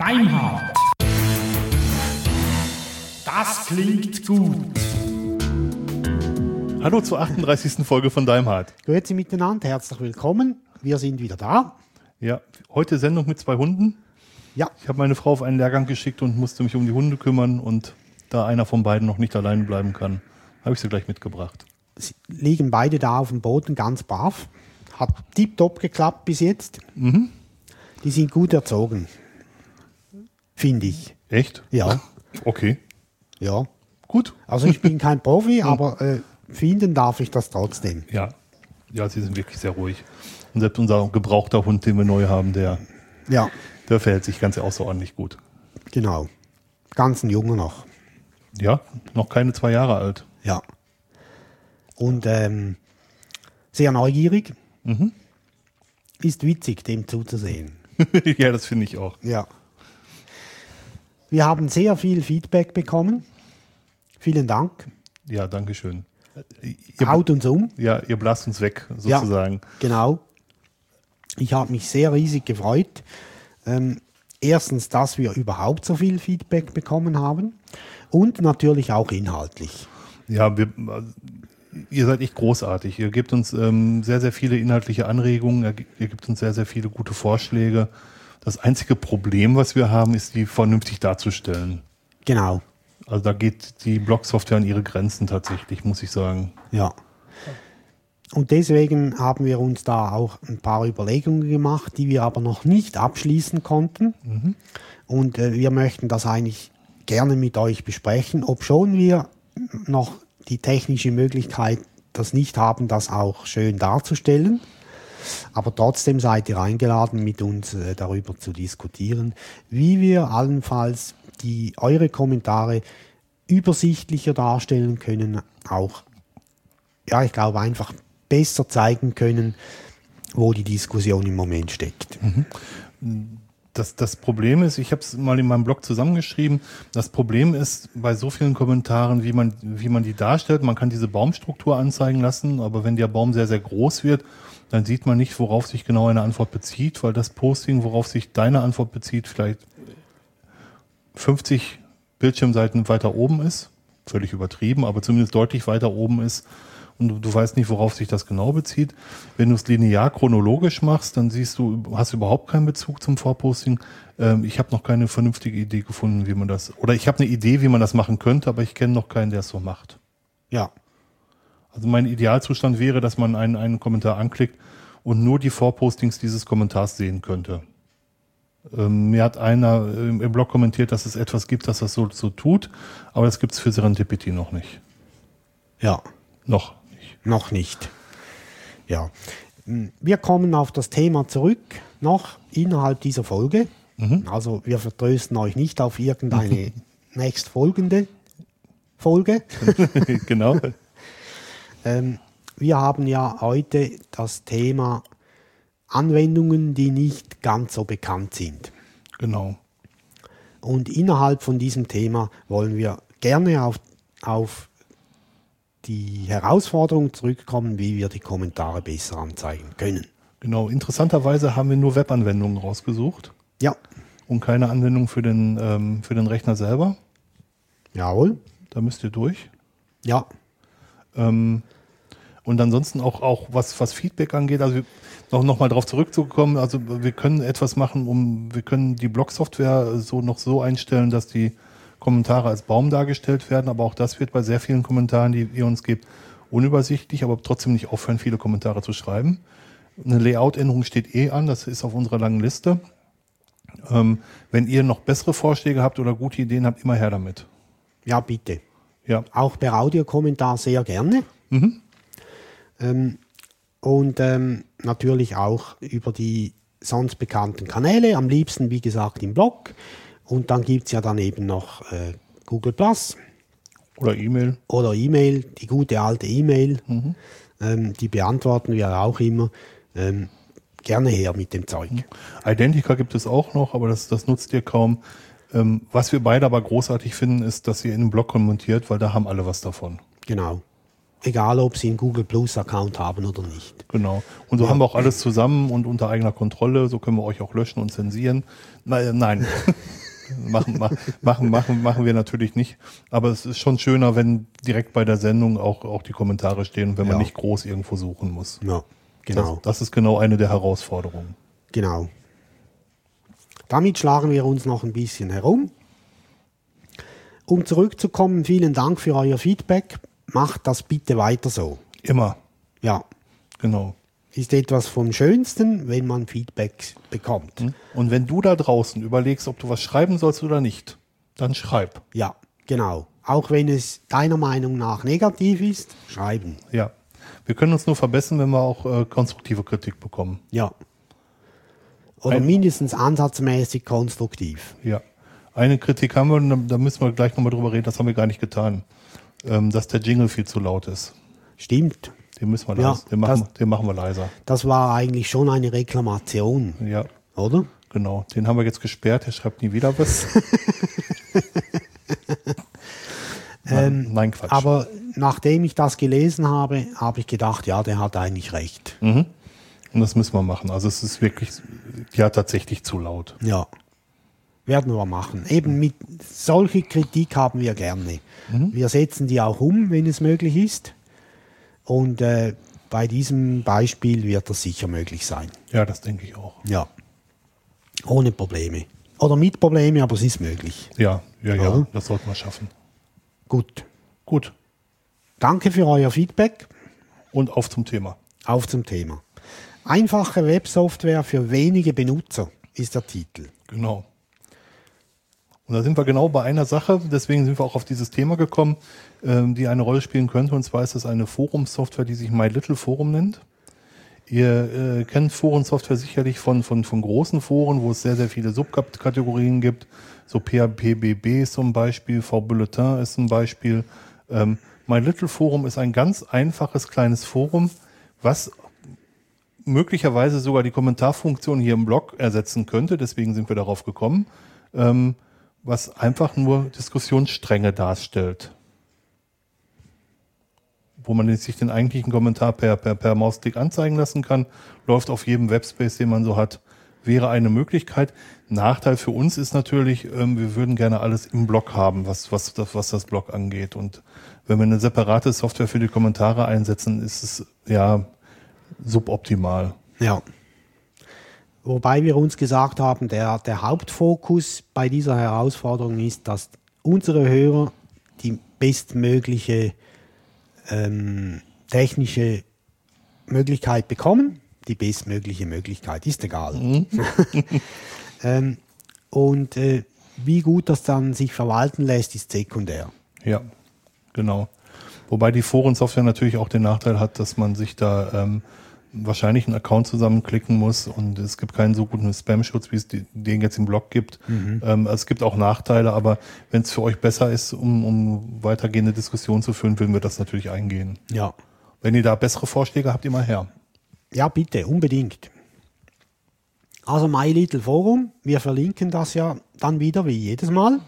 Deimhardt. Das klingt gut. Hallo zur 38. Folge von Daimhardt. Grüezi miteinander, herzlich willkommen. Wir sind wieder da. Ja, heute Sendung mit zwei Hunden. Ja, Ich habe meine Frau auf einen Lehrgang geschickt und musste mich um die Hunde kümmern und da einer von beiden noch nicht alleine bleiben kann, habe ich sie gleich mitgebracht. sie liegen beide da auf dem Boden ganz brav. Hat tiptop geklappt bis jetzt. Die sind gut erzogen. Finde ich. Echt? Ja, Okay, ja. gut. Also ich bin kein Profi, aber äh, finden darf ich das trotzdem. Ja, ja, sie sind wirklich sehr ruhig. Und selbst unser gebrauchter Hund, den wir neu haben, der, Ja, der verhält sich ganz außerordentlich gut. genau. Ganz ein Junge noch. Ja, noch keine zwei Jahre alt. Ja. Und ähm, sehr neugierig. Ist witzig, dem zuzusehen. ja, das finde ich auch. Ja. Wir haben sehr viel Feedback bekommen. Vielen Dank. Ja, danke schön. Ihr, Haut uns um. ja, ihr blast uns weg, sozusagen. Ja, genau. Ich habe mich sehr riesig gefreut. Ähm, erstens, dass wir überhaupt so viel Feedback bekommen haben und natürlich auch inhaltlich. Ja, wir, ihr seid echt großartig. Ihr gebt uns ähm, sehr, sehr viele inhaltliche Anregungen. Ihr, ihr gebt uns sehr, sehr viele gute Vorschläge. Das einzige Problem, was wir haben, ist, die vernünftig darzustellen. Genau. Also da geht die Blog-Software an ihre Grenzen tatsächlich, muss ich sagen. Ja. Und deswegen haben wir uns da auch ein paar Überlegungen gemacht, die wir aber noch nicht abschließen konnten. Und äh, wir möchten das eigentlich gerne mit euch besprechen, obschon wir noch die technische Möglichkeit das nicht haben, das auch schön darzustellen. Aber trotzdem seid ihr eingeladen, mit uns äh, darüber zu diskutieren, wie wir allenfalls die, eure Kommentare übersichtlicher darstellen können, auch ja, ich glaube, einfach besser zeigen können, wo die Diskussion im Moment steckt. Das, das Problem ist, ich habe es mal in meinem Blog zusammengeschrieben, das Problem ist bei so vielen Kommentaren, wie man, wie man die darstellt, man kann diese Baumstruktur anzeigen lassen, aber wenn der Baum sehr, sehr groß wird, dann sieht man nicht, worauf sich genau eine Antwort bezieht, weil das Posting, worauf sich deine Antwort bezieht, vielleicht 50 Bildschirmseiten weiter oben ist. Völlig übertrieben, aber zumindest deutlich weiter oben ist. Und du, du weißt nicht, worauf sich das genau bezieht. Wenn du es linear chronologisch machst, dann siehst du, hast überhaupt keinen Bezug zum Vorposting. Ähm, ich habe noch keine vernünftige Idee gefunden, wie man das, oder ich habe eine Idee, wie man das machen könnte, aber ich kenne noch keinen, der es so macht. Ja, Also mein Idealzustand wäre, dass man einen, einen Kommentar anklickt und nur die Vorpostings dieses Kommentars sehen könnte. Ähm, mir hat einer im, im Blog kommentiert, dass es etwas gibt, das das so, so tut, aber das gibt es für Serendipity noch nicht. ja, Noch. Noch nicht. Ja. Wir kommen auf das Thema zurück, noch innerhalb dieser Folge. Also wir vertrösten euch nicht auf irgendeine nächstfolgende Folge. genau. Ähm, wir haben ja heute das Thema Anwendungen, die nicht ganz so bekannt sind. Genau. Und innerhalb von diesem Thema wollen wir gerne auf, auf die Herausforderung zurückkommen, wie wir die Kommentare besser anzeigen können. Genau. Interessanterweise haben wir nur Webanwendungen rausgesucht Ja, und keine Anwendung für den, ähm, für den Rechner selber. jawohl. Da müsst ihr durch. Ja, Ähm, und ansonsten auch, auch was, was Feedback angeht, also noch, noch mal darauf zurückzukommen, also wir können etwas machen, um, wir können die Blog-Software so noch so einstellen, dass die Kommentare als Baum dargestellt werden, aber auch das wird bei sehr vielen Kommentaren, die ihr uns gebt, unübersichtlich, aber trotzdem nicht aufhören, viele Kommentare zu schreiben. Eine Layout-Änderung steht eh an, das ist auf unserer langen Liste. Ähm, wenn ihr noch bessere Vorschläge habt oder gute Ideen habt, immer her damit. ja, bitte. Ja, Auch per Audiokommentar sehr gerne. Ähm, und ähm, natürlich auch über die sonst bekannten Kanäle, am liebsten wie gesagt im Blog. Und dann gibt es ja dann eben noch äh, Google Plus oder E-Mail. oder E-Mail, die gute alte E-Mail. Ähm, die beantworten wir auch immer. Ähm, gerne her mit dem Zeug. Identica gibt es auch noch, aber das, das nutzt ihr kaum. Ähm, was wir beide aber großartig finden, ist, dass ihr in den Blog kommentiert, weil da haben alle was davon. Genau. egal ob sie einen Google Plus Account haben oder nicht. Genau. Und so haben wir auch alles zusammen und unter eigener Kontrolle. So können wir euch auch löschen und zensieren. Nein, nein. machen, ma- machen, machen, machen wir natürlich nicht. Aber es ist schon schöner, wenn direkt bei der Sendung auch, auch die Kommentare stehen und wenn man Ja. nicht groß irgendwo suchen muss. Ja, genau. Das, das ist genau eine der Herausforderungen. Genau. Damit schlagen wir uns noch ein bisschen herum. Um zurückzukommen, vielen Dank für euer Feedback. Macht das bitte weiter so. Immer. Ja, Genau. Ist etwas vom Schönsten, wenn man Feedback bekommt. Und wenn du da draußen überlegst, ob du was schreiben sollst oder nicht, dann schreib. Ja, genau. Auch wenn es deiner Meinung nach negativ ist, schreiben. Ja. Wir können uns nur verbessern, wenn wir auch äh, konstruktive Kritik bekommen. Ja. Oder Ein- mindestens ansatzmäßig konstruktiv. Ja. Eine Kritik haben wir, und da- da müssen wir gleich nochmal drüber reden, das haben wir gar nicht getan. Ähm, dass der Jingle viel zu laut ist. Stimmt. Den müssen wir Ja, leise, den, machen, das- den machen wir leiser. Das war eigentlich schon eine Reklamation, Ja, oder? genau. Den haben wir jetzt gesperrt, der schreibt nie wieder was. nein, nein, Quatsch. Ähm, Aber nachdem ich das gelesen habe, habe ich gedacht, ja, der hat eigentlich recht. und das müssen wir machen. Also es ist wirklich, ja, tatsächlich zu laut. Ja. Werden wir machen. Eben mit solche Kritik haben wir gerne. Wir setzen die auch um, wenn es möglich ist. Und äh, bei diesem Beispiel wird das sicher möglich sein. Ja, das denke ich auch. Ja. Ohne Probleme. Oder mit Probleme, aber es ist möglich. Ja, ja, ja, Ja. das sollten wir schaffen. Gut. Gut. Danke für euer Feedback. Und auf zum Thema. Auf zum Thema. Einfache Websoftware für wenige Benutzer ist der Titel. Genau. Und da sind wir genau bei einer Sache, deswegen sind wir auch auf dieses Thema gekommen, die eine Rolle spielen könnte. Und zwar ist es eine Forumsoftware, die sich My Little Forum nennt. Ihr äh, kennt Forensoftware sicherlich von, von, von großen Foren, wo es sehr, sehr viele Subkategorien gibt. So PHPBB ist zum Beispiel, V-Bulletin ist ein Beispiel. Ähm, My Little Forum ist ein ganz einfaches kleines Forum, was möglicherweise sogar die Kommentarfunktion hier im Blog ersetzen könnte. Deswegen sind wir darauf gekommen, ähm, was einfach nur Diskussionsstränge darstellt. Wo man sich den eigentlichen Kommentar per, per, per Mausklick anzeigen lassen kann, läuft auf jedem Webspace, den man so hat, wäre eine Möglichkeit. Nachteil für uns ist natürlich, ähm, wir würden gerne alles im Blog haben, was, was, das, was das Blog angeht. Und wenn wir eine separate Software für die Kommentare einsetzen, ist es ja suboptimal. Ja. Wobei wir uns gesagt haben, der, der Hauptfokus bei dieser Herausforderung ist, dass unsere Hörer die bestmögliche ähm, technische Möglichkeit bekommen. Die bestmögliche Möglichkeit, ist egal. ähm, und äh, wie gut das dann sich verwalten lässt, ist sekundär. Ja, genau. Wobei die Forensoftware natürlich auch den Nachteil hat, dass man sich da ähm, wahrscheinlich einen Account zusammenklicken muss und es gibt keinen so guten Spam-Schutz, wie es den jetzt im Blog gibt. Ähm, es gibt auch Nachteile, aber wenn es für euch besser ist, um, um weitergehende Diskussionen zu führen, würden wir das natürlich eingehen. Ja. Wenn ihr da bessere Vorschläge habt, immer her. Ja, bitte, unbedingt. Also My Little Forum, wir verlinken das ja dann wieder wie jedes Mal,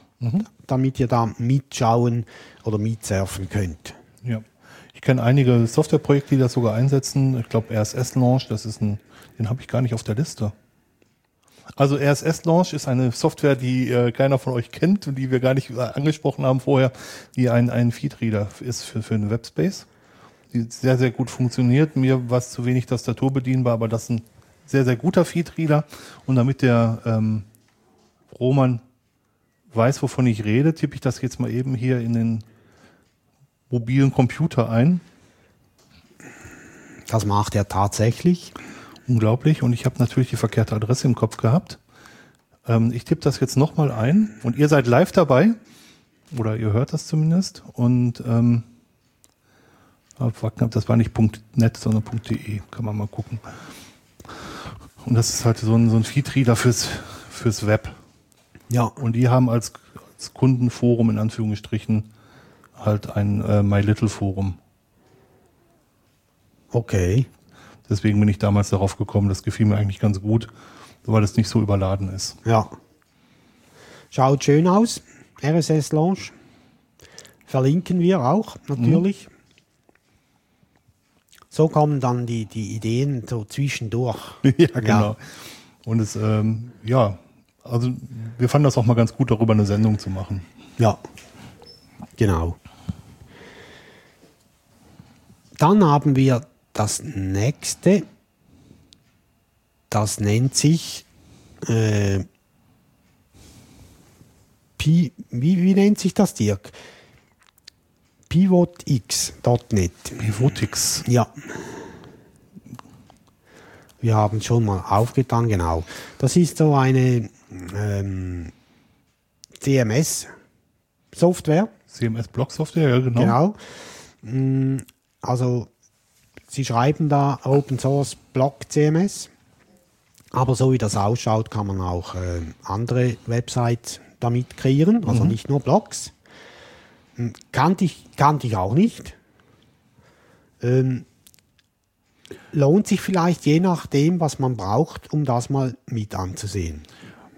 damit ihr da mitschauen oder mitsurfen könnt. Ja. Ich kenne einige Softwareprojekte, die das sogar einsetzen. Ich glaube, RSS Launch, das ist ein, den habe ich gar nicht auf der Liste. Also RSS Launch ist eine Software, die äh, keiner von euch kennt und die wir gar nicht äh, angesprochen haben vorher, die ein, ein Feedreader ist für, für einen Webspace. Die sehr, sehr gut funktioniert. Mir war es zu wenig Tastatur bedienbar, aber das ist ein sehr, sehr guter Feedreader. Und damit der ähm, Roman weiß, wovon ich rede, tippe ich das jetzt mal eben hier in den mobilen Computer ein. Das macht er tatsächlich. Unglaublich. Und ich habe natürlich die verkehrte Adresse im Kopf gehabt. Ähm, ich tippe das jetzt nochmal ein und ihr seid live dabei. Oder ihr hört das zumindest. Und ähm, das war nicht .net, sondern .de. Kann man mal gucken. Und das ist halt so ein, so ein Feedreader fürs, fürs Web. Ja, Und die haben als, als Kundenforum in Anführungsstrichen halt ein äh, My Little Forum. okay. Deswegen bin ich damals darauf gekommen. Das gefiel mir eigentlich ganz gut, weil es nicht so überladen ist. Ja. Schaut schön aus. RSS Launch. Verlinken wir auch, natürlich. so kommen dann die, die Ideen so zwischendurch. ja, genau. Und es, ähm, ja, also wir fanden das auch mal ganz gut, darüber eine Sendung zu machen. Ja, genau. Dann haben wir das nächste. Das nennt sich äh, Pi, wie, wie nennt sich das, Dirk? PivotX.net. Pivotix. Ja. Wir haben schon mal aufgetan, genau. Das ist so eine ähm, CMS-Software. CMS-Block-Software, ja, genau. Genau. Also, Sie schreiben da Open Source Block CMS. Aber so wie das ausschaut, kann man auch äh, andere Websites damit kreieren, also nicht nur Blogs. Hm, Kannte ich, kannte ich auch nicht. Ähm, lohnt sich vielleicht je nachdem, was man braucht, um das mal mit anzusehen.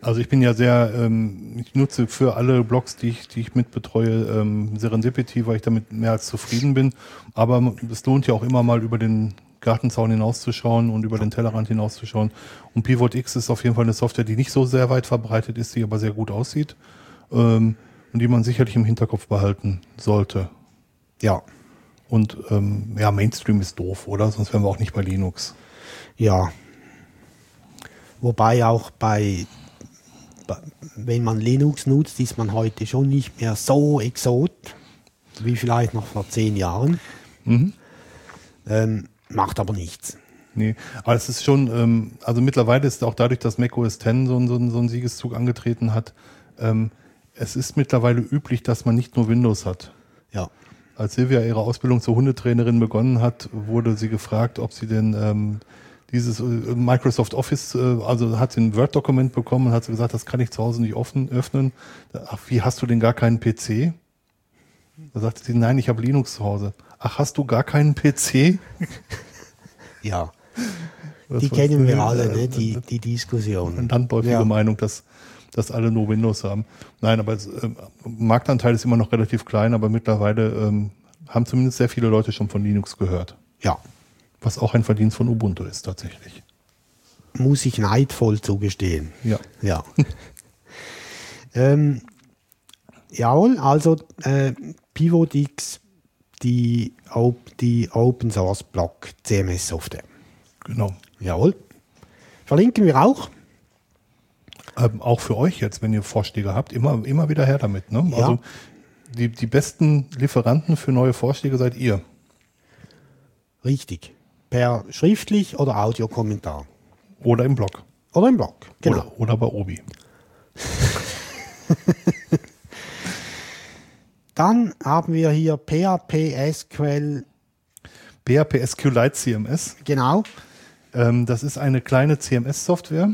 Also ich bin ja sehr, ähm, ich nutze für alle Blogs, die ich, die ich mitbetreue, ähm, Serendipity, weil ich damit mehr als zufrieden bin. Aber es lohnt ja auch immer mal über den Gartenzaun hinauszuschauen und über den Tellerrand hinauszuschauen. Und Pivot X ist auf jeden Fall eine Software, die nicht so sehr weit verbreitet ist, die aber sehr gut aussieht ähm, und die man sicherlich im Hinterkopf behalten sollte. Ja, Und ähm, ja, Mainstream ist doof, oder? Sonst wären wir auch nicht bei Linux. Ja. Wobei auch bei, bei, wenn man Linux nutzt, ist man heute schon nicht mehr so exot wie vielleicht noch vor zehn Jahren. Ähm, macht aber nichts. Nee, aber es ist schon, ähm, also mittlerweile ist auch dadurch, dass macOS 10 so, einen- so, einen- so einen Siegeszug angetreten hat, ähm, es ist mittlerweile üblich, dass man nicht nur Windows hat. Ja. Als Silvia ihre Ausbildung zur Hundetrainerin begonnen hat, wurde sie gefragt, ob sie denn ähm, dieses äh, Microsoft Office, äh, also hat sie ein Word-Dokument bekommen und hat sie gesagt, das kann ich zu Hause nicht offen, öffnen. Ach, wie hast du denn gar keinen PC? Da sagte sie, nein, ich habe Linux zu Hause. Ach, hast du gar keinen PC? Ja. Das Die kennen wir äh, alle, äh, ne? die, die Diskussion. eine landläufige Ja. Meinung, dass, dass alle nur Windows haben. Nein, aber es, ähm, Marktanteil ist immer noch relativ klein, aber mittlerweile ähm, haben zumindest sehr viele Leute schon von Linux gehört. Ja. Was auch ein Verdienst von Ubuntu ist tatsächlich. Muss ich neidvoll zugestehen. Ja. Ja. ähm, jawohl, also äh, PivotX, die, Op die Open Source Block CMS Software. Genau. Jawohl. Verlinken wir auch. Ähm, auch für euch jetzt, wenn ihr Vorschläge habt, immer, immer wieder her damit. Ne? Ja. Also die, die besten Lieferanten für neue Vorschläge seid ihr. Richtig. Per schriftlich oder Audiokommentar. Oder im Blog. Oder im Blog. Genau. Oder, oder bei Obi. Dann haben wir hier PHP SQL. PHP SQLite CMS. Genau. Ähm, das ist eine kleine CMS-Software,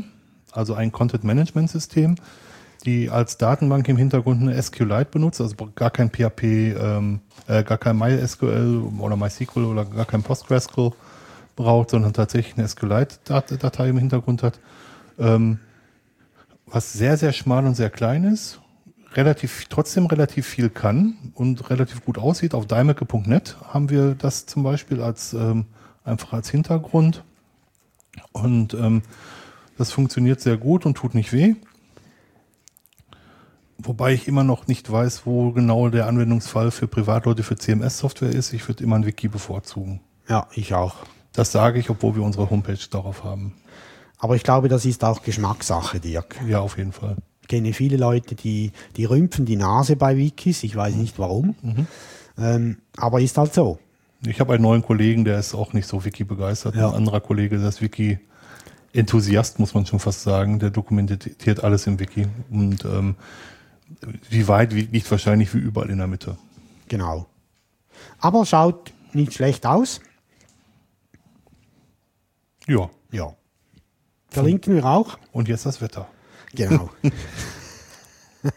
also ein Content-Management-System, die als Datenbank im Hintergrund eine SQLite benutzt, also gar kein PHP, ähm, äh, gar kein MySQL oder MySQL oder gar kein PostgreSQL braucht, sondern tatsächlich eine SQLite-Datei im Hintergrund hat, ähm, was sehr, sehr schmal und sehr klein ist, relativ, trotzdem relativ viel kann und relativ gut aussieht. Auf daimecke.net haben wir das zum Beispiel als ähm, einfach als Hintergrund. Und ähm, das funktioniert sehr gut und tut nicht weh. Wobei ich immer noch nicht weiß, wo genau der Anwendungsfall für Privatleute für CMS-Software ist. Ich würde immer ein Wiki bevorzugen. Ja, ich auch. Das sage ich, obwohl wir unsere Homepage darauf haben. Aber ich glaube, das ist auch Geschmackssache, Dirk. Ja, auf jeden Fall. Ich kenne viele Leute, die, die rümpfen die Nase bei Wikis. Ich weiß nicht warum. Ähm, aber ist halt so. Ich habe einen neuen Kollegen, der ist auch nicht so Wiki begeistert. Ja. Ein anderer Kollege, der ist Wiki Enthusiast, muss man schon fast sagen. Der dokumentiert alles im Wiki. Und ähm, wie weit wie- liegt wahrscheinlich wie überall in der Mitte. Genau. Aber schaut nicht schlecht aus. Ja. Ja. Verlinken wir auch. Und jetzt das Wetter. Genau.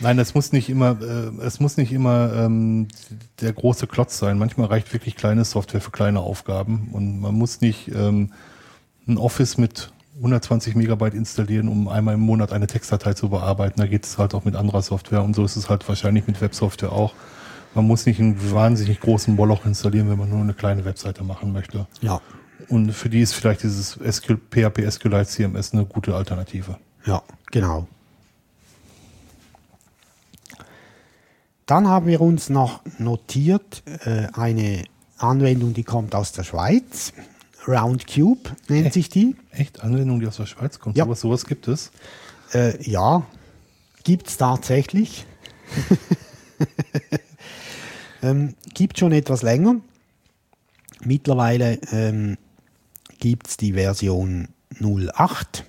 Nein, es muss nicht immer, äh, es muss nicht immer ähm, der große Klotz sein. Manchmal reicht wirklich kleine Software für kleine Aufgaben und man muss nicht ähm, ein Office mit 120 Megabyte installieren, um einmal im Monat eine Textdatei zu bearbeiten. Da geht es halt auch mit anderer Software und so ist es halt wahrscheinlich mit Websoftware auch. Man muss nicht einen wahnsinnig großen Moloch installieren, wenn man nur eine kleine Webseite machen möchte. Ja, Und für die ist vielleicht dieses SQL, PHP SQLite CMS eine gute Alternative. ja, genau. Dann haben wir uns noch notiert äh, eine Anwendung, die kommt aus der Schweiz. Roundcube nennt sich die. Echt? Anwendung, die aus der Schweiz kommt? Ja. Sowas, sowas gibt es? Äh, ja, gibt es tatsächlich. ähm, gibt schon etwas länger. Mittlerweile ähm, gibt es die Version 08.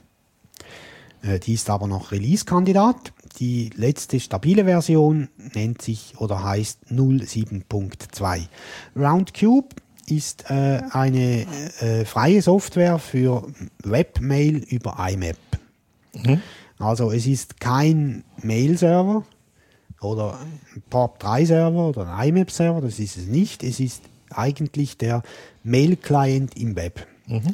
Äh, die ist aber noch Release-Kandidat. Die letzte stabile Version nennt sich oder heißt 07.2. Roundcube ist äh, eine äh, freie Software für Webmail über IMAP. Also es ist kein Mail-Server oder ein POP3-Server oder ein IMAP-Server, das ist es nicht. Es ist eigentlich der Mail-Client im Web.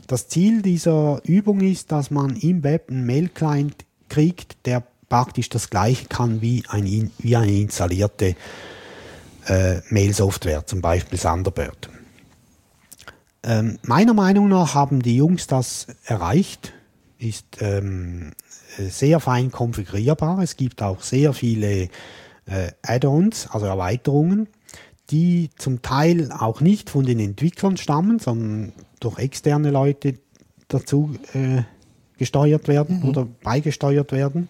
Das Ziel dieser Übung ist, dass man im Web einen Mail-Client kriegt, der praktisch das gleiche kann wie, ein, in- wie eine installierte äh, Mail-Software, zum Beispiel Thunderbird. Ähm, meiner Meinung nach haben die Jungs das erreicht. Ist ähm, äh, sehr fein konfigurierbar. Es gibt auch sehr viele äh, Add-ons, also Erweiterungen, die zum Teil auch nicht von den Entwicklern stammen, sondern durch externe Leute dazu äh, gesteuert werden oder beigesteuert werden.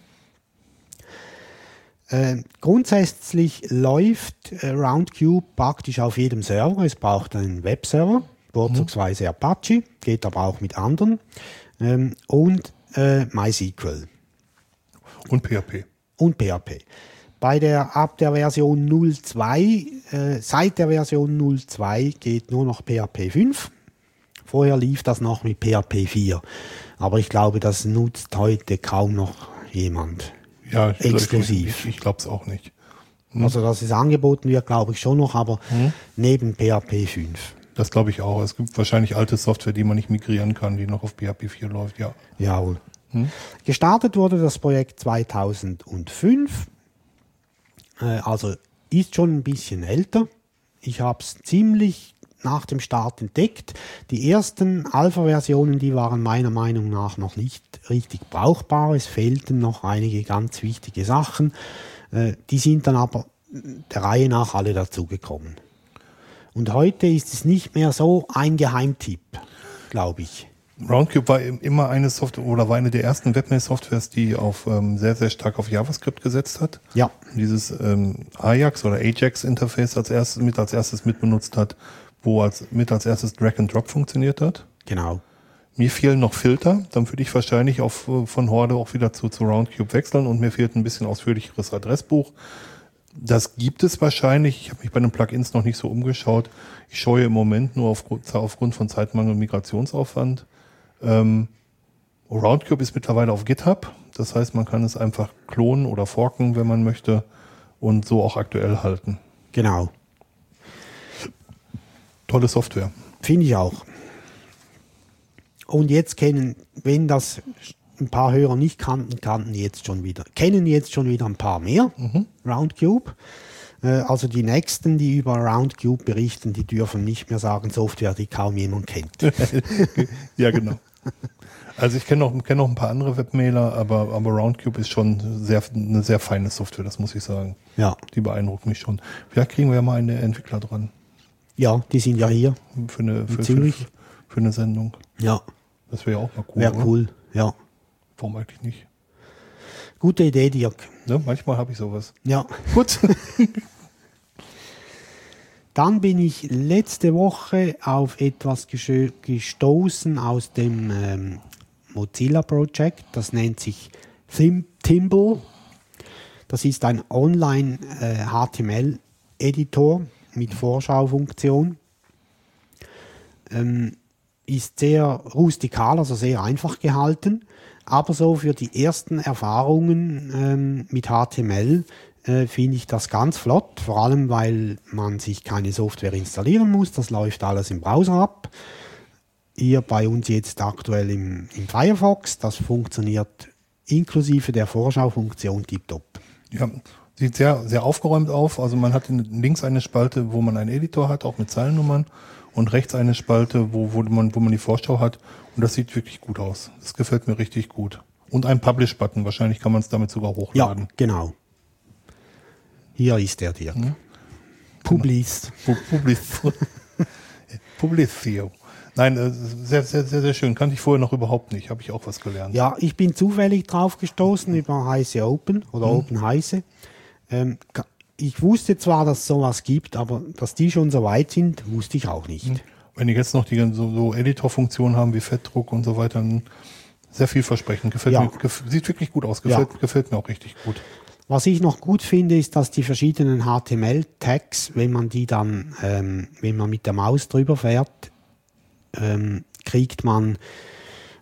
Äh, grundsätzlich läuft äh, Roundcube praktisch auf jedem Server. Es braucht einen Webserver, vorzugsweise Apache, geht aber auch mit anderen, ähm, und äh, MySQL Und PHP. und PHP. Bei der ab der Version 02, äh, seit der Version 02 geht nur noch PHP 5. Vorher lief das noch mit PHP 4. Aber ich glaube, das nutzt heute kaum noch jemand. Ja, ich, Exklusiv. Ich, ich glaube es auch nicht. Also, dass es angeboten wird, glaube ich schon noch, aber neben PHP 5. Das glaube ich auch. Es gibt wahrscheinlich alte Software, die man nicht migrieren kann, die noch auf PHP 4 läuft, ja. Jawohl. Gestartet wurde das Projekt 2005. Äh, also ist schon ein bisschen älter. Ich habe es ziemlich nach dem Start entdeckt. Die ersten Alpha-Versionen, die waren meiner Meinung nach noch nicht richtig brauchbar. Es fehlten noch einige ganz wichtige Sachen. Äh, die sind dann aber der Reihe nach alle dazugekommen. Und heute ist es nicht mehr so ein Geheimtipp, glaube ich. Roundcube war im- immer eine Software oder war eine der ersten Webmail-Softwares, die auf ähm, sehr, sehr stark auf JavaScript gesetzt hat. Ja, Dieses ähm, Ajax oder Ajax-Interface als erstes mit als erstes mitbenutzt hat, wo als mit als erstes Drag and Drop funktioniert hat. genau. Mir fehlen noch Filter, dann würde ich wahrscheinlich auf, äh, von Horde auch wieder zu, zu Roundcube wechseln und mir fehlt ein bisschen ausführlicheres Adressbuch. Das gibt es wahrscheinlich. Ich habe mich bei den Plugins noch nicht so umgeschaut. Ich scheue im Moment nur aufgrund, aufgrund von Zeitmangel und Migrationsaufwand. Ähm, Roundcube ist mittlerweile auf GitHub. Das heißt, man kann es einfach klonen oder forken, wenn man möchte und so auch aktuell halten. Genau. Tolle Software. Finde ich auch. Und jetzt kennen, wenn das ein paar Hörer nicht kannten, kannten jetzt schon wieder, kennen jetzt schon wieder ein paar mehr Roundcube. Äh, Also die nächsten, die über Roundcube berichten, die dürfen nicht mehr sagen Software, die kaum jemand kennt. ja, genau. Also ich kenne noch, kenn noch ein paar andere Webmailer, aber, aber Roundcube ist schon sehr, eine sehr feine Software, das muss ich sagen. Ja, Die beeindruckt mich schon. Vielleicht kriegen wir ja mal einen Entwickler dran ja, die sind ja hier. für eine, für, für, Zürich. für eine Sendung. Ja, Das wäre ja auch mal cool. wäre oder? cool. Ja, Warum eigentlich nicht? gute Idee, Dirk. Ne? Manchmal habe ich sowas. Ja. Gut. Dann bin ich letzte Woche auf etwas gestoßen aus dem ähm, Mozilla Project. Das nennt sich Thim Timble. Das ist ein Online-HTML-Editor mit Vorschaufunktion. Ähm, ist sehr rustikal, also sehr einfach gehalten. Aber so für die ersten Erfahrungen ähm, mit HTML äh, finde ich das ganz flott, vor allem weil man sich keine Software installieren muss. Das läuft alles im Browser ab. Hier bei uns jetzt aktuell im, im Firefox. Das funktioniert inklusive der Vorschaufunktion tiptop. ja, Sieht sehr, sehr aufgeräumt auf. Also man hat in, links eine Spalte, wo man einen Editor hat, auch mit Zeilennummern, und rechts eine Spalte, wo, wo, man, wo man die Vorschau hat. Und das sieht wirklich gut aus. Das gefällt mir richtig gut. Und ein Publish-Button. Wahrscheinlich kann man es damit sogar Ja, hochladen. genau. Hier ist der Dirk. Publis. Pu- Publis. Publicio. Nein, äh, sehr, sehr, sehr, sehr schön. Kannte ich vorher noch überhaupt nicht. Habe ich auch was gelernt. Ja, ich bin zufällig drauf gestoßen über Heiße Open oder Open Heiße. Ähm, ich wusste zwar, dass es sowas gibt, aber dass die schon so weit sind, wusste ich auch nicht. Wenn die jetzt noch die so, so Editor-Funktionen haben wie Fettdruck und so weiter, dann sehr vielversprechend. Gefällt Ja. mir, gef sieht wirklich gut aus. Gefällt, Ja. gefällt mir auch richtig gut. Was ich noch gut finde, ist, dass die verschiedenen HTML-Tags, wenn man die dann, ähm, wenn man mit der Maus drüber fährt, ähm, kriegt man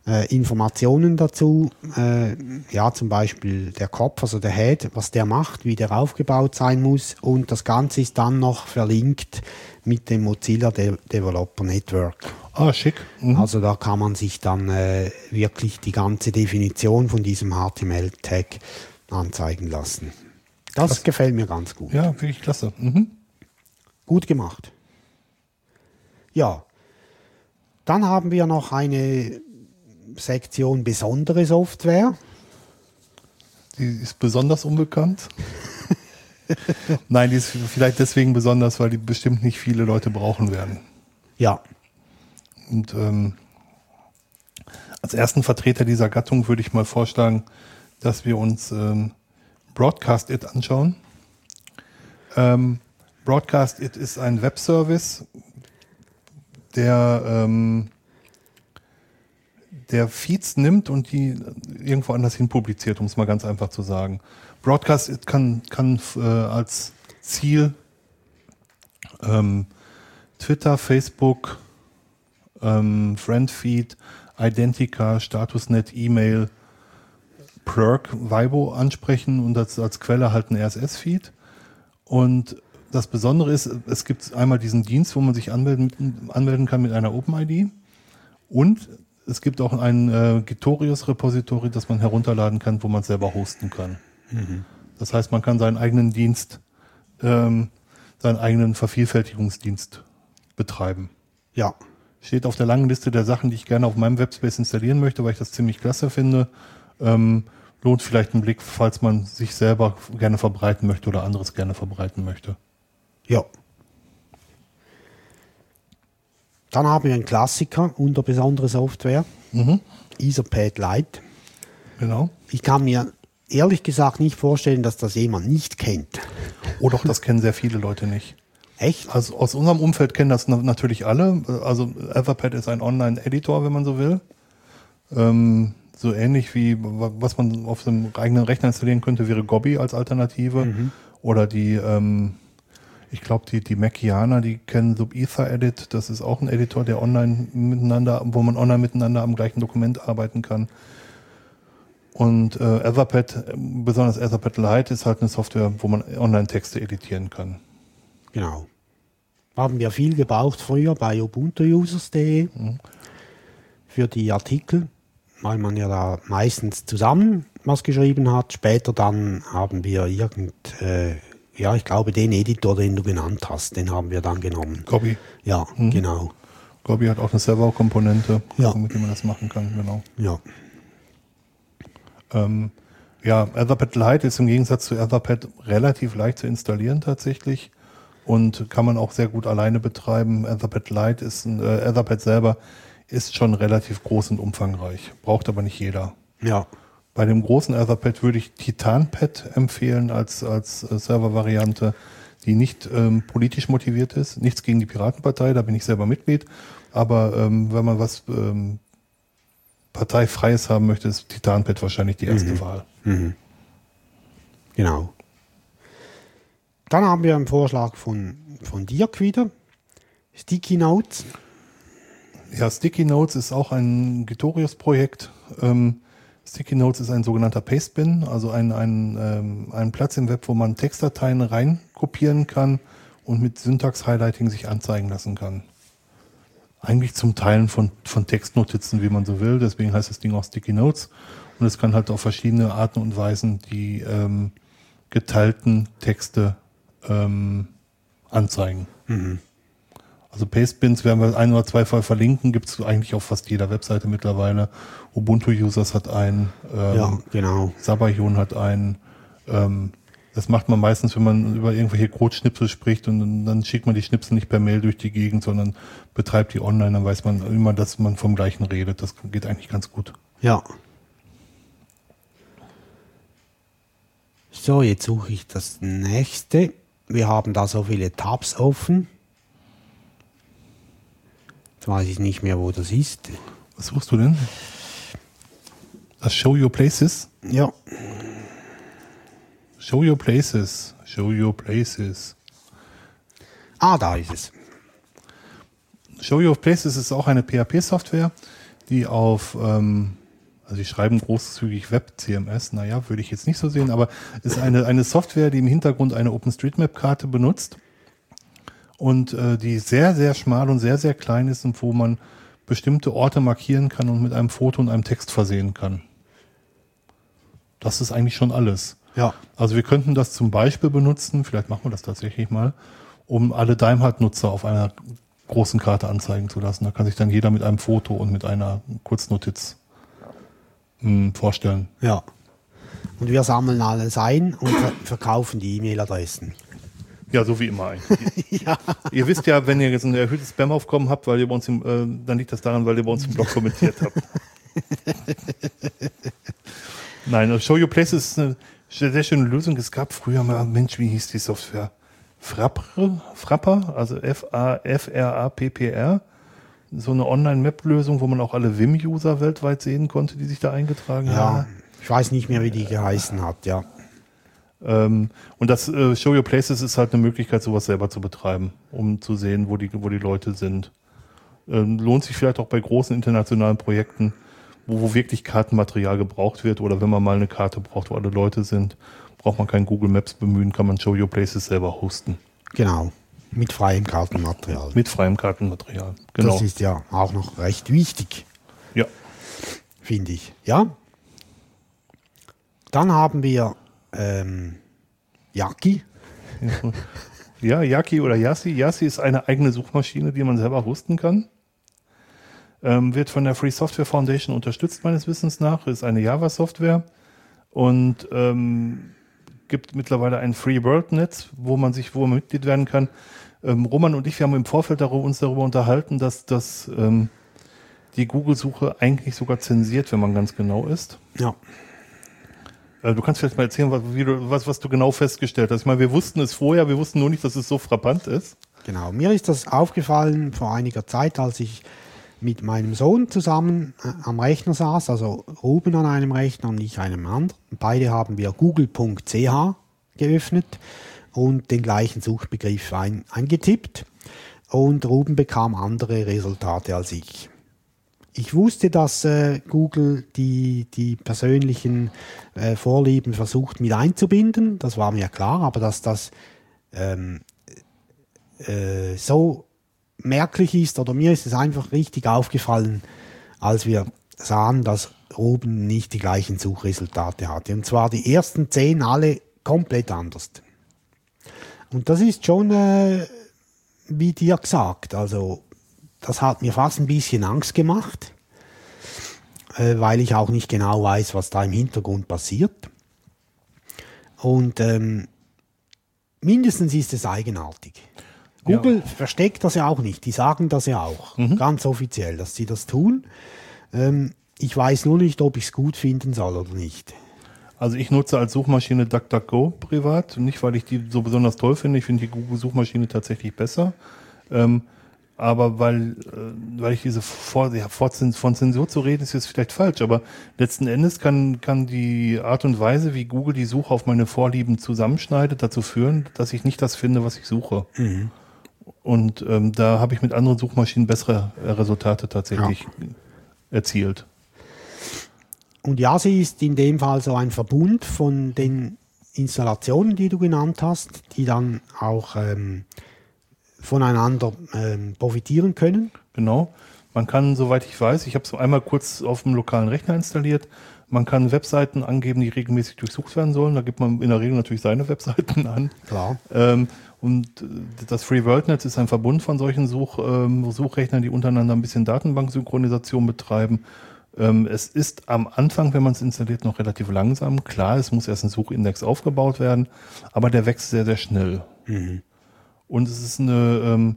äh, Informationen dazu, äh, ja zum Beispiel der Kopf, also der Head, was der macht, wie der aufgebaut sein muss und das Ganze ist dann noch verlinkt mit dem Mozilla De Developer Network. Ah, schick. Mhm. Also da kann man sich dann äh, wirklich die ganze Definition von diesem HTML-Tag anzeigen lassen. Das gefällt mir ganz gut. Ja, wirklich klasse. Mhm. Gut gemacht. Ja, dann haben wir noch eine Sektion besondere Software. Die ist besonders unbekannt. Nein, die ist vielleicht deswegen besonders, weil die bestimmt nicht viele Leute brauchen werden. Ja, Und ähm, als ersten Vertreter dieser Gattung würde ich mal vorschlagen, dass wir uns ähm, Broadcast It anschauen. Ähm, Broadcast It ist ein Webservice, der, ähm, der Feeds nimmt und die irgendwo anders hin publiziert, um es mal ganz einfach zu sagen. Broadcast kann, kann äh, als Ziel ähm, Twitter, Facebook, ähm, Friendfeed, Identica, Statusnet, E-Mail, Plurk, Vibo ansprechen und das als Quelle halt ein RSS-Feed. Und das Besondere ist, es gibt einmal diesen Dienst, wo man sich anmelden, anmelden kann mit einer OpenID. Und es gibt auch ein äh, Gitorius-Repository, das man herunterladen kann, wo man es selber hosten kann. Das heißt, man kann seinen eigenen Dienst, ähm, seinen eigenen Vervielfältigungsdienst betreiben. ja, Steht auf der langen Liste der Sachen, die ich gerne auf meinem Webspace installieren möchte, weil ich das ziemlich klasse finde. Ähm, lohnt vielleicht einen Blick, falls man sich selber gerne verbreiten möchte oder anderes gerne verbreiten möchte. ja. Dann haben wir einen Klassiker unter besondere Software, Etherpad Lite. Genau. Ich kann mir ehrlich gesagt nicht vorstellen, dass das jemand nicht kennt. Oh doch, das kennen sehr viele Leute nicht. Echt? Also aus unserem Umfeld kennen das na- natürlich alle. Also Etherpad ist ein Online-Editor, wenn man so will. Ähm, so ähnlich wie wa- was man auf dem eigenen Rechner installieren könnte, wäre Gobby als Alternative. Oder die, ähm, ich glaube, die, die Macianer, die kennen Subether Edit. Das ist auch ein Editor, der online miteinander, wo man online miteinander am gleichen Dokument arbeiten kann. Und äh, Etherpad, besonders Etherpad Lite, ist halt eine Software, wo man Online-Texte editieren kann. Genau. Haben wir viel gebraucht früher bei ubuntuusers.de für die Artikel, weil man ja da meistens zusammen was geschrieben hat. Später dann haben wir irgend, äh, ja, ich glaube, den Editor, den du genannt hast, den haben wir dann genommen. Gobby. Ja, genau. Gobby hat auch eine Server-Komponente, Ja. mit der man das machen kann, genau. Ja, Ähm, ja, Etherpad Lite ist im Gegensatz zu Etherpad relativ leicht zu installieren tatsächlich und kann man auch sehr gut alleine betreiben. Etherpad Lite ist, ein, äh, Etherpad selber ist schon relativ groß und umfangreich, braucht aber nicht jeder. ja, Bei dem großen Etherpad würde ich TitanPad empfehlen als, als äh, Servervariante, die nicht ähm, politisch motiviert ist. Nichts gegen die Piratenpartei, da bin ich selber Mitglied. Aber ähm, wenn man was ähm, Parteifreies haben möchte, ist TitanPad wahrscheinlich die erste Wahl. genau. Dann haben wir einen Vorschlag von, von Dirk wieder. Sticky Notes. Ja, Sticky Notes ist auch ein Gitorius-Projekt. Ähm, Sticky Notes ist ein sogenannter Pastebin, also ein, ein, ähm, ein Platz im Web, wo man Textdateien rein kopieren kann und mit Syntax-Highlighting sich anzeigen lassen kann. Eigentlich zum Teilen von, von Textnotizen, wie man so will. Deswegen heißt das Ding auch Sticky Notes. Und es kann halt auf verschiedene Arten und Weisen die, ähm, geteilten Texte ähm, anzeigen. Also Pastebins werden wir ein oder zwei Fall verlinken, gibt es eigentlich auf fast jeder Webseite mittlerweile. Ubuntu-Users hat einen, ähm, Ja, genau. Sabayon hat einen. Ähm, das macht man meistens, wenn man über irgendwelche Codeschnipsel spricht und dann- dann schickt man die Schnipsel nicht per Mail durch die Gegend, sondern betreibt die online, dann weiß man immer, dass man vom gleichen redet. Das geht eigentlich ganz gut. Ja. So, jetzt suche ich das nächste. Wir haben da so viele Tabs offen. Jetzt weiß ich nicht mehr, wo das ist. Was suchst du denn? Das Show Your Places? Ja, Show Your Places. Show Your Places. ah, da ist es. Show Your Places ist auch eine PHP-Software, die auf, ähm, also die schreiben großzügig Web-CMS, naja, würde ich jetzt nicht so sehen, aber ist eine, eine Software, die im Hintergrund eine OpenStreetMap-Karte benutzt und äh, die sehr, sehr schmal und sehr, sehr klein ist und wo man bestimmte Orte markieren kann und mit einem Foto und einem Text versehen kann. Das ist eigentlich schon alles. Ja, Also wir könnten das zum Beispiel benutzen, vielleicht machen wir das tatsächlich mal, um alle Daimhardt-Nutzer auf einer großen Karte anzeigen zu lassen. Da kann sich dann jeder mit einem Foto und mit einer Kurznotiz mh, vorstellen. ja. Und wir sammeln alles ein und ver verkaufen die E-Mail-Adressen. Ja, so wie immer eigentlich. Ihr wisst ja, wenn ihr jetzt ein erhöhtes Spam-Aufkommen habt, weil ihr bei uns im, äh, dann liegt das daran, weil ihr bei uns im Blog kommentiert habt. Nein, also Show Your Places ist eine sehr sehr schöne Lösung. Es gab früher mal, Mensch, wie hieß die Software? Frapper, Frapper, also F-A-F-R-A-P-P-R. So eine Online-Map-Lösung, wo man auch alle Vim-User weltweit sehen konnte, die sich da eingetragen Ja, haben. ich weiß nicht mehr, wie die geheißen hat, ja. Ähm, und das äh, Show Your Places ist halt eine Möglichkeit, sowas selber zu betreiben, um zu sehen, wo die, wo die Leute sind. Ähm, lohnt sich vielleicht auch bei großen internationalen Projekten, wo, wo wirklich Kartenmaterial gebraucht wird oder wenn man mal eine Karte braucht, wo alle Leute sind, braucht man kein Google Maps bemühen, kann man Show Your Places selber hosten. Genau. Mit freiem Kartenmaterial. Mit freiem Kartenmaterial. Genau. Das ist ja auch noch recht wichtig, ja. finde ich. Ja. Dann haben wir ähm, Yaki. Ja, Yaki oder Yassi. Yassi ist eine eigene Suchmaschine, die man selber hosten kann. Ähm, wird von der Free Software Foundation unterstützt, meines Wissens nach. Ist eine Java-Software und ähm, gibt mittlerweile ein Free World Netz, wo man sich, wo man Mitglied werden kann. Ähm, Roman und ich, wir haben im Vorfeld darüber, uns darüber unterhalten, dass, dass ähm, die Google-Suche eigentlich sogar zensiert, wenn man ganz genau ist. Ja. Äh, Du kannst vielleicht mal erzählen, was, du, was, was du genau festgestellt hast. Ich meine, wir wussten es vorher, wir wussten nur nicht, dass es so frappant ist. Genau, mir ist das aufgefallen vor einiger Zeit, als ich mit meinem Sohn zusammen äh, am Rechner saß, also Ruben an einem Rechner und ich einem anderen. Beide haben wir google.ch geöffnet und den gleichen Suchbegriff ein, eingetippt und Ruben bekam andere Resultate als ich. Ich wusste, dass äh, Google die, die persönlichen äh, Vorlieben versucht mit einzubinden, das war mir klar, aber dass das ähm, äh, so merklich ist, oder mir ist es einfach richtig aufgefallen, als wir sahen, dass Ruben nicht die gleichen Suchresultate hatte. Und zwar die ersten zehn alle komplett anders. Und das ist schon, äh, wie dir gesagt, also das hat mir fast ein bisschen Angst gemacht, äh, weil ich auch nicht genau weiß, was da im Hintergrund passiert. Und ähm, mindestens ist es eigenartig. Google versteckt das ja auch nicht. Die sagen das ja auch, ganz offiziell, dass sie das tun. Ähm, ich weiß nur nicht, ob ich es gut finden soll oder nicht. Also ich nutze als Suchmaschine DuckDuckGo privat. Nicht, weil ich die so besonders toll finde. Ich finde die Google-Suchmaschine tatsächlich besser. Ähm, aber weil, äh, weil ich diese vor, ja, vor, von Zensur zu reden, ist jetzt vielleicht falsch, aber letzten Endes kann, kann die Art und Weise, wie Google die Suche auf meine Vorlieben zusammenschneidet, dazu führen, dass ich nicht das finde, was ich suche. Und ähm, da habe ich mit anderen Suchmaschinen bessere Resultate tatsächlich erzielt. Und Yasi ist in dem Fall so ein Verbund von den Installationen, die du genannt hast, die dann auch ähm, voneinander ähm, profitieren können. Genau. Man kann, soweit ich weiß, ich habe es einmal kurz auf dem lokalen Rechner installiert, Man kann Webseiten angeben, die regelmäßig durchsucht werden sollen. Da gibt man in der Regel natürlich seine Webseiten an. Klar. Ähm, und das Free World Netz ist ein Verbund von solchen Such, ähm, Suchrechnern, die untereinander ein bisschen Datenbanksynchronisation betreiben. Ähm, es ist am Anfang, wenn man es installiert, noch relativ langsam. Klar, es muss erst ein Suchindex aufgebaut werden, aber der wächst sehr, sehr schnell. Und es ist eine, ähm,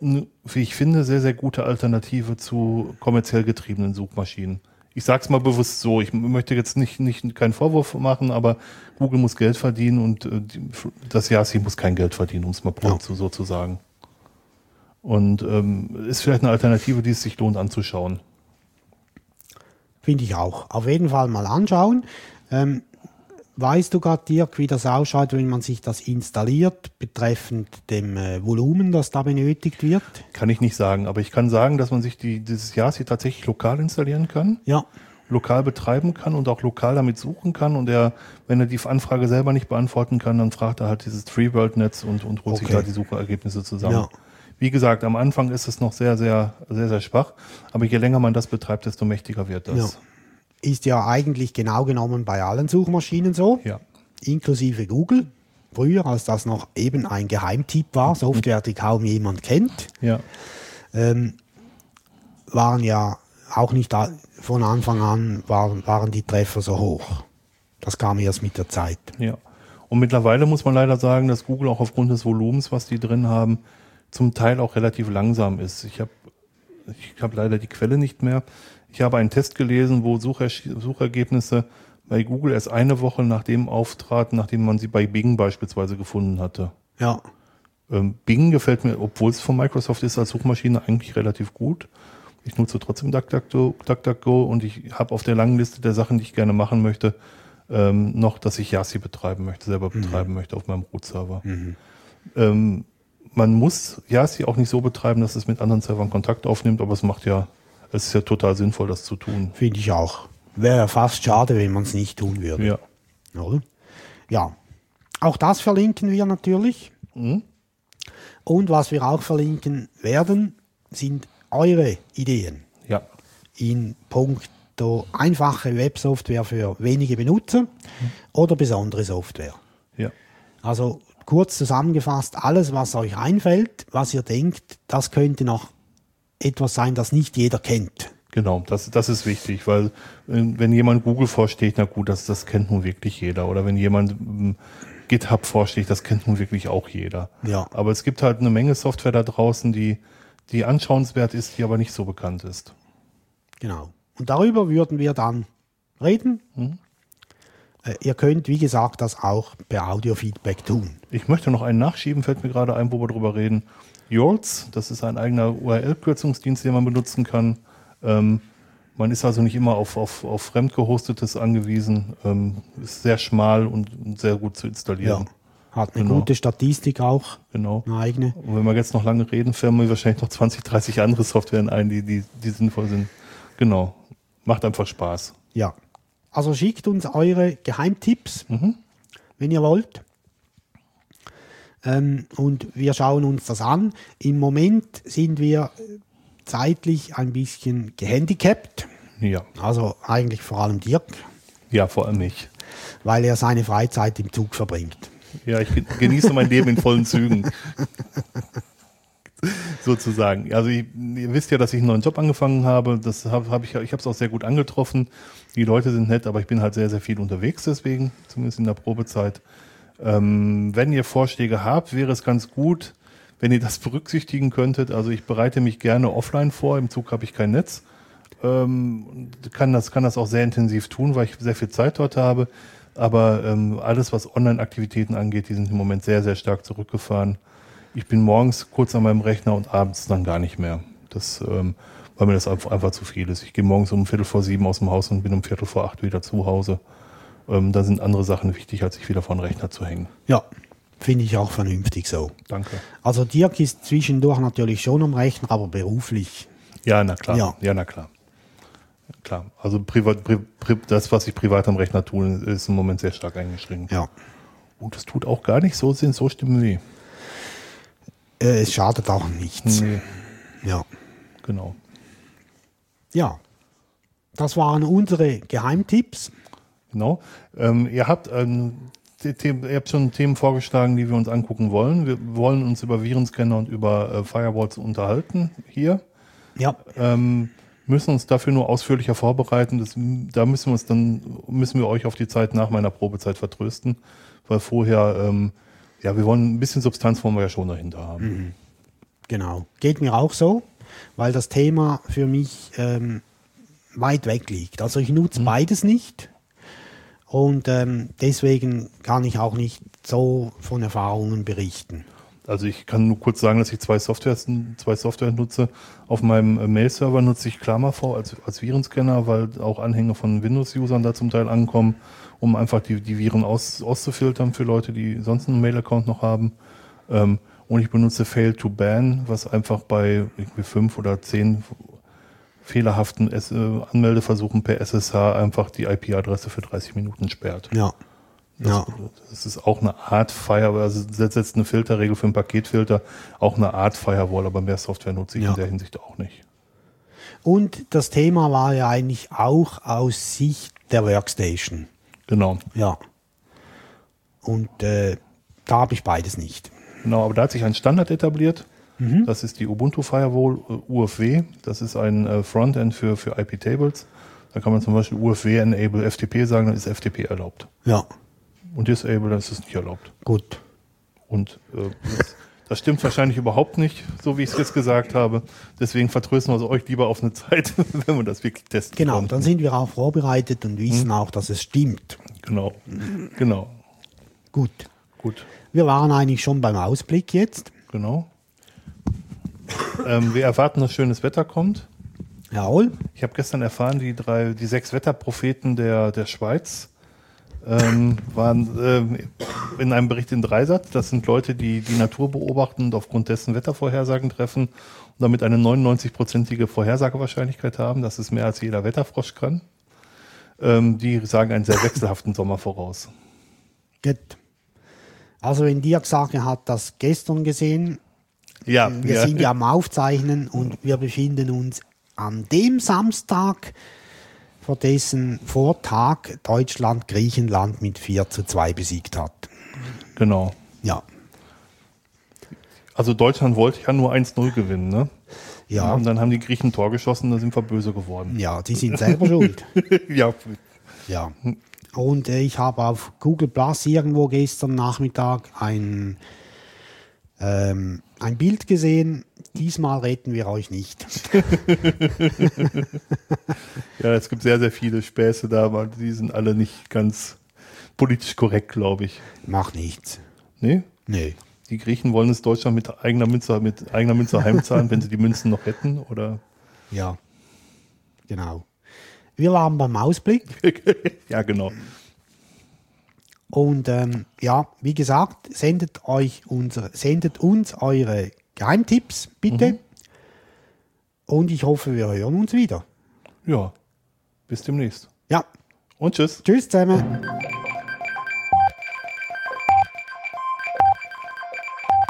eine, wie ich finde, sehr, sehr gute Alternative zu kommerziell getriebenen Suchmaschinen. Ich sage es mal bewusst so, ich möchte jetzt nicht, nicht keinen Vorwurf machen, aber Google muss Geld verdienen und äh, die, das Yasi muss kein Geld verdienen, um es mal Ja. so, so zu sagen. Und ähm, ist vielleicht eine Alternative, die es sich lohnt anzuschauen. Finde ich auch. Auf jeden Fall mal anschauen. Ähm, weißt du gerade, Dirk, wie das ausschaut, wenn man sich das installiert, betreffend dem äh, Volumen, das da benötigt wird? Kann ich nicht sagen, aber ich kann sagen, dass man sich die, dieses Yasi tatsächlich lokal installieren kann. Ja, lokal betreiben kann und auch lokal damit suchen kann. Und er, wenn er die Anfrage selber nicht beantworten kann, dann fragt er halt dieses Tree World Netz und, und holt sich Okay. da die Suchergebnisse zusammen. Ja. Wie gesagt, am Anfang ist es noch sehr, sehr, sehr, sehr schwach. Aber je länger man das betreibt, desto mächtiger wird das. Ja. Ist ja eigentlich genau genommen bei allen Suchmaschinen so, Ja. inklusive Google. Früher, als das noch eben ein Geheimtipp war, Software, die kaum jemand kennt, Ja. ähm, waren ja auch nicht da, von Anfang an waren, waren die Treffer so hoch. Das kam erst mit der Zeit. Ja. Und mittlerweile muss man leider sagen, dass Google auch aufgrund des Volumens, was die drin haben, zum Teil auch relativ langsam ist. Ich habe ich hab leider die Quelle nicht mehr. Ich habe einen Test gelesen, wo Sucher, Suchergebnisse bei Google erst eine Woche nachdem auftraten, nachdem man sie bei Bing beispielsweise gefunden hatte. Ja, Ähm, Bing gefällt mir, obwohl es von Microsoft ist, als Suchmaschine eigentlich relativ gut. Ich nutze trotzdem DuckDuckGo, DuckDuckGo und ich habe auf der langen Liste der Sachen, die ich gerne machen möchte, ähm, noch, dass ich Yasi betreiben möchte, selber betreiben möchte auf meinem Root-Server. Ähm, man muss Yasi auch nicht so betreiben, dass es mit anderen Servern Kontakt aufnimmt, aber es macht ja, es ist ja total sinnvoll, das zu tun. finde ich auch. Wäre fast schade, wenn man es nicht tun würde. Ja. Oder? Ja, auch das verlinken wir natürlich. Und was wir auch verlinken werden, sind eure Ideen Ja. in puncto einfache Websoftware für wenige Benutzer oder besondere Software. Ja. Also kurz zusammengefasst, alles, was euch einfällt, was ihr denkt, das könnte noch etwas sein, das nicht jeder kennt. Genau, das, das ist wichtig, weil äh, wenn jemand Google vorsteht, na gut, das, das kennt nun wirklich jeder. Oder wenn jemand ähm, GitHub vorsteht, das kennt nun wirklich auch jeder. Ja. Aber es gibt halt eine Menge Software da draußen, die, die anschauenswert ist, die aber nicht so bekannt ist. Genau. Und darüber würden wir dann reden. Äh, ihr könnt, wie gesagt, das auch per Audio-Feedback tun. Ich möchte noch einen nachschieben, fällt mir gerade ein, wo wir drüber reden. Yolts, das ist ein eigener URL-Kürzungsdienst, den man benutzen kann. Ähm, man ist also nicht immer auf, auf, auf fremdgehostetes angewiesen. Ähm, ist sehr schmal und, und sehr gut zu installieren. Hat eine Genau. gute Statistik auch, Genau. eine eigene. Und wenn wir jetzt noch lange reden, fällen mir wahrscheinlich noch 20, 30 andere Softwaren ein, die, die, die sinnvoll sind. Genau. Macht einfach Spaß. Ja. Also schickt uns eure Geheimtipps, wenn ihr wollt. Ähm, und wir schauen uns das an. Im Moment sind wir zeitlich ein bisschen gehandicapt. Ja. Also eigentlich vor allem Dirk, Ja, vor allem ich. weil er seine Freizeit im Zug verbringt. Ja, ich genieße mein Leben in vollen Zügen. Sozusagen. Also ich, ihr wisst ja, dass ich einen neuen Job angefangen habe. Das habe hab ich, ich habe es auch sehr gut angetroffen. Die Leute sind nett, aber ich bin halt sehr, sehr viel unterwegs deswegen, zumindest in der Probezeit. Ähm, wenn ihr Vorschläge habt, wäre es ganz gut, wenn ihr das berücksichtigen könntet. Also ich bereite mich gerne offline vor. Im Zug habe ich kein Netz. Ähm, kann das, kann das auch sehr intensiv tun, weil ich sehr viel Zeit dort habe. Aber ähm, alles, was Online-Aktivitäten angeht, die sind im Moment sehr, sehr stark zurückgefahren. Ich bin morgens kurz an meinem Rechner und abends dann gar nicht mehr. Das, ähm, weil mir das einfach, einfach zu viel ist. Ich gehe morgens um Viertel vor sieben aus dem Haus und bin um Viertel vor acht wieder zu Hause. Ähm, da sind andere Sachen wichtig, als sich wieder vor den Rechner zu hängen. Ja, finde ich auch vernünftig so. Danke. Also Dirk ist zwischendurch natürlich schon am Rechner, aber beruflich. Ja, na klar. Ja. Ja, na klar. Klar. Also privat, pri, pri, das, was ich privat am Rechner tue, ist im Moment sehr stark eingeschränkt. Ja. Und es tut auch gar nicht so Sinn, so stimmen weh. Äh, es schadet auch nichts. Nee, Ja. genau. Ja. das waren unsere Geheimtipps. Genau. Ähm, ihr habt ähm, ihr habt schon Themen vorgeschlagen, die wir uns angucken wollen. Wir wollen uns über Virenscanner und über äh, Firewalls unterhalten hier. Ja, Ähm, müssen uns dafür nur ausführlicher vorbereiten. Das, da müssen wir uns dann müssen wir euch auf die Zeit nach meiner Probezeit vertrösten, weil vorher ähm, ja wir wollen ein bisschen Substanz wollen wir ja schon dahinter haben. genau. Geht mir auch so, weil das Thema für mich ähm, weit weg liegt. Also ich nutze beides nicht und ähm, deswegen kann ich auch nicht so von Erfahrungen berichten. Also ich kann nur kurz sagen, dass ich zwei Softwares, zwei Software nutze. Auf meinem äh, Mail-Server nutze ich KlammerV als, als Virenscanner, weil auch Anhänge von Windows-Usern da zum Teil ankommen, um einfach die, die Viren aus, auszufiltern für Leute, die sonst einen Mail-Account noch haben. Ähm, und ich benutze Fail to Ban, was einfach bei fünf oder zehn fehlerhaften S äh, Anmeldeversuchen per SSH einfach die IP-Adresse für 30 Minuten sperrt. Ja. Das, Ja. das ist auch eine Art Firewall, also setzt eine Filterregel für einen Paketfilter, auch eine Art Firewall, aber mehr Software nutze ich Ja. in der Hinsicht auch nicht. Und das Thema war ja eigentlich auch aus Sicht der Workstation. Genau, Ja. Und äh, da habe ich beides nicht. genau, aber da hat sich ein Standard etabliert. Mhm. Das ist die Ubuntu Firewall äh, UFW. Das ist ein äh, Frontend für, für IP-Tables. Da kann man zum Beispiel UFW enable FTP sagen, dann ist FTP erlaubt. Ja, Und disable, dann ist es nicht erlaubt. gut. Und äh, das, das stimmt wahrscheinlich überhaupt nicht, so wie ich es jetzt gesagt habe. Deswegen vertrösten wir also euch lieber auf eine Zeit, wenn wir das wirklich testen. Genau, konnten. dann sind wir auch vorbereitet und wissen auch, dass es stimmt. Genau, genau, Gut. gut, Wir waren eigentlich schon beim Ausblick jetzt. genau. Ähm, wir erwarten, dass schönes Wetter kommt. Jawohl. Ich habe gestern erfahren, die drei, die sechs Wetterpropheten der, der Schweiz ähm, waren ähm, in einem Bericht in Dreisatz. Das sind Leute, die die Natur beobachten und aufgrund dessen Wettervorhersagen treffen und damit eine 99-prozentige Vorhersagewahrscheinlichkeit haben. Das ist mehr als jeder Wetterfrosch kann. Ähm, die sagen einen sehr wechselhaften Sommer voraus. Gut. Also wenn Dirk sagt, er hat das gestern gesehen, Ja, wir ja. sind ja am Aufzeichnen und wir befinden uns an dem Samstag, vor dessen Vortag Deutschland Griechenland mit 4 zu 2 besiegt hat. genau. Ja. Also Deutschland wollte ja nur 1-0 gewinnen, ne? Ja. Und dann haben die Griechen Tor geschossen, da sind wir böse geworden. Ja, die sind selber schuld. ja, Ja. Und äh, ich habe auf Google Plus irgendwo gestern Nachmittag ein, ähm, ein Bild gesehen. Diesmal retten wir euch nicht. Ja, es gibt sehr, sehr viele Späße da, aber die sind alle nicht ganz politisch korrekt, glaube ich. Macht nichts. Nee? Nee. Die Griechen wollen es Deutschland mit eigener Münze, mit eigener Münze heimzahlen, wenn sie die Münzen noch hätten, oder? Ja. Genau. Wir waren beim Ausblick ja, genau. Und ähm, ja, wie gesagt, sendet euch unsere, sendet uns eure Geheimtipps, bitte. Und ich hoffe, wir hören uns wieder. Ja. Bis demnächst. Ja. Und tschüss. Tschüss zusammen.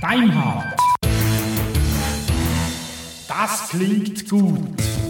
Deinhard. Das klingt gut.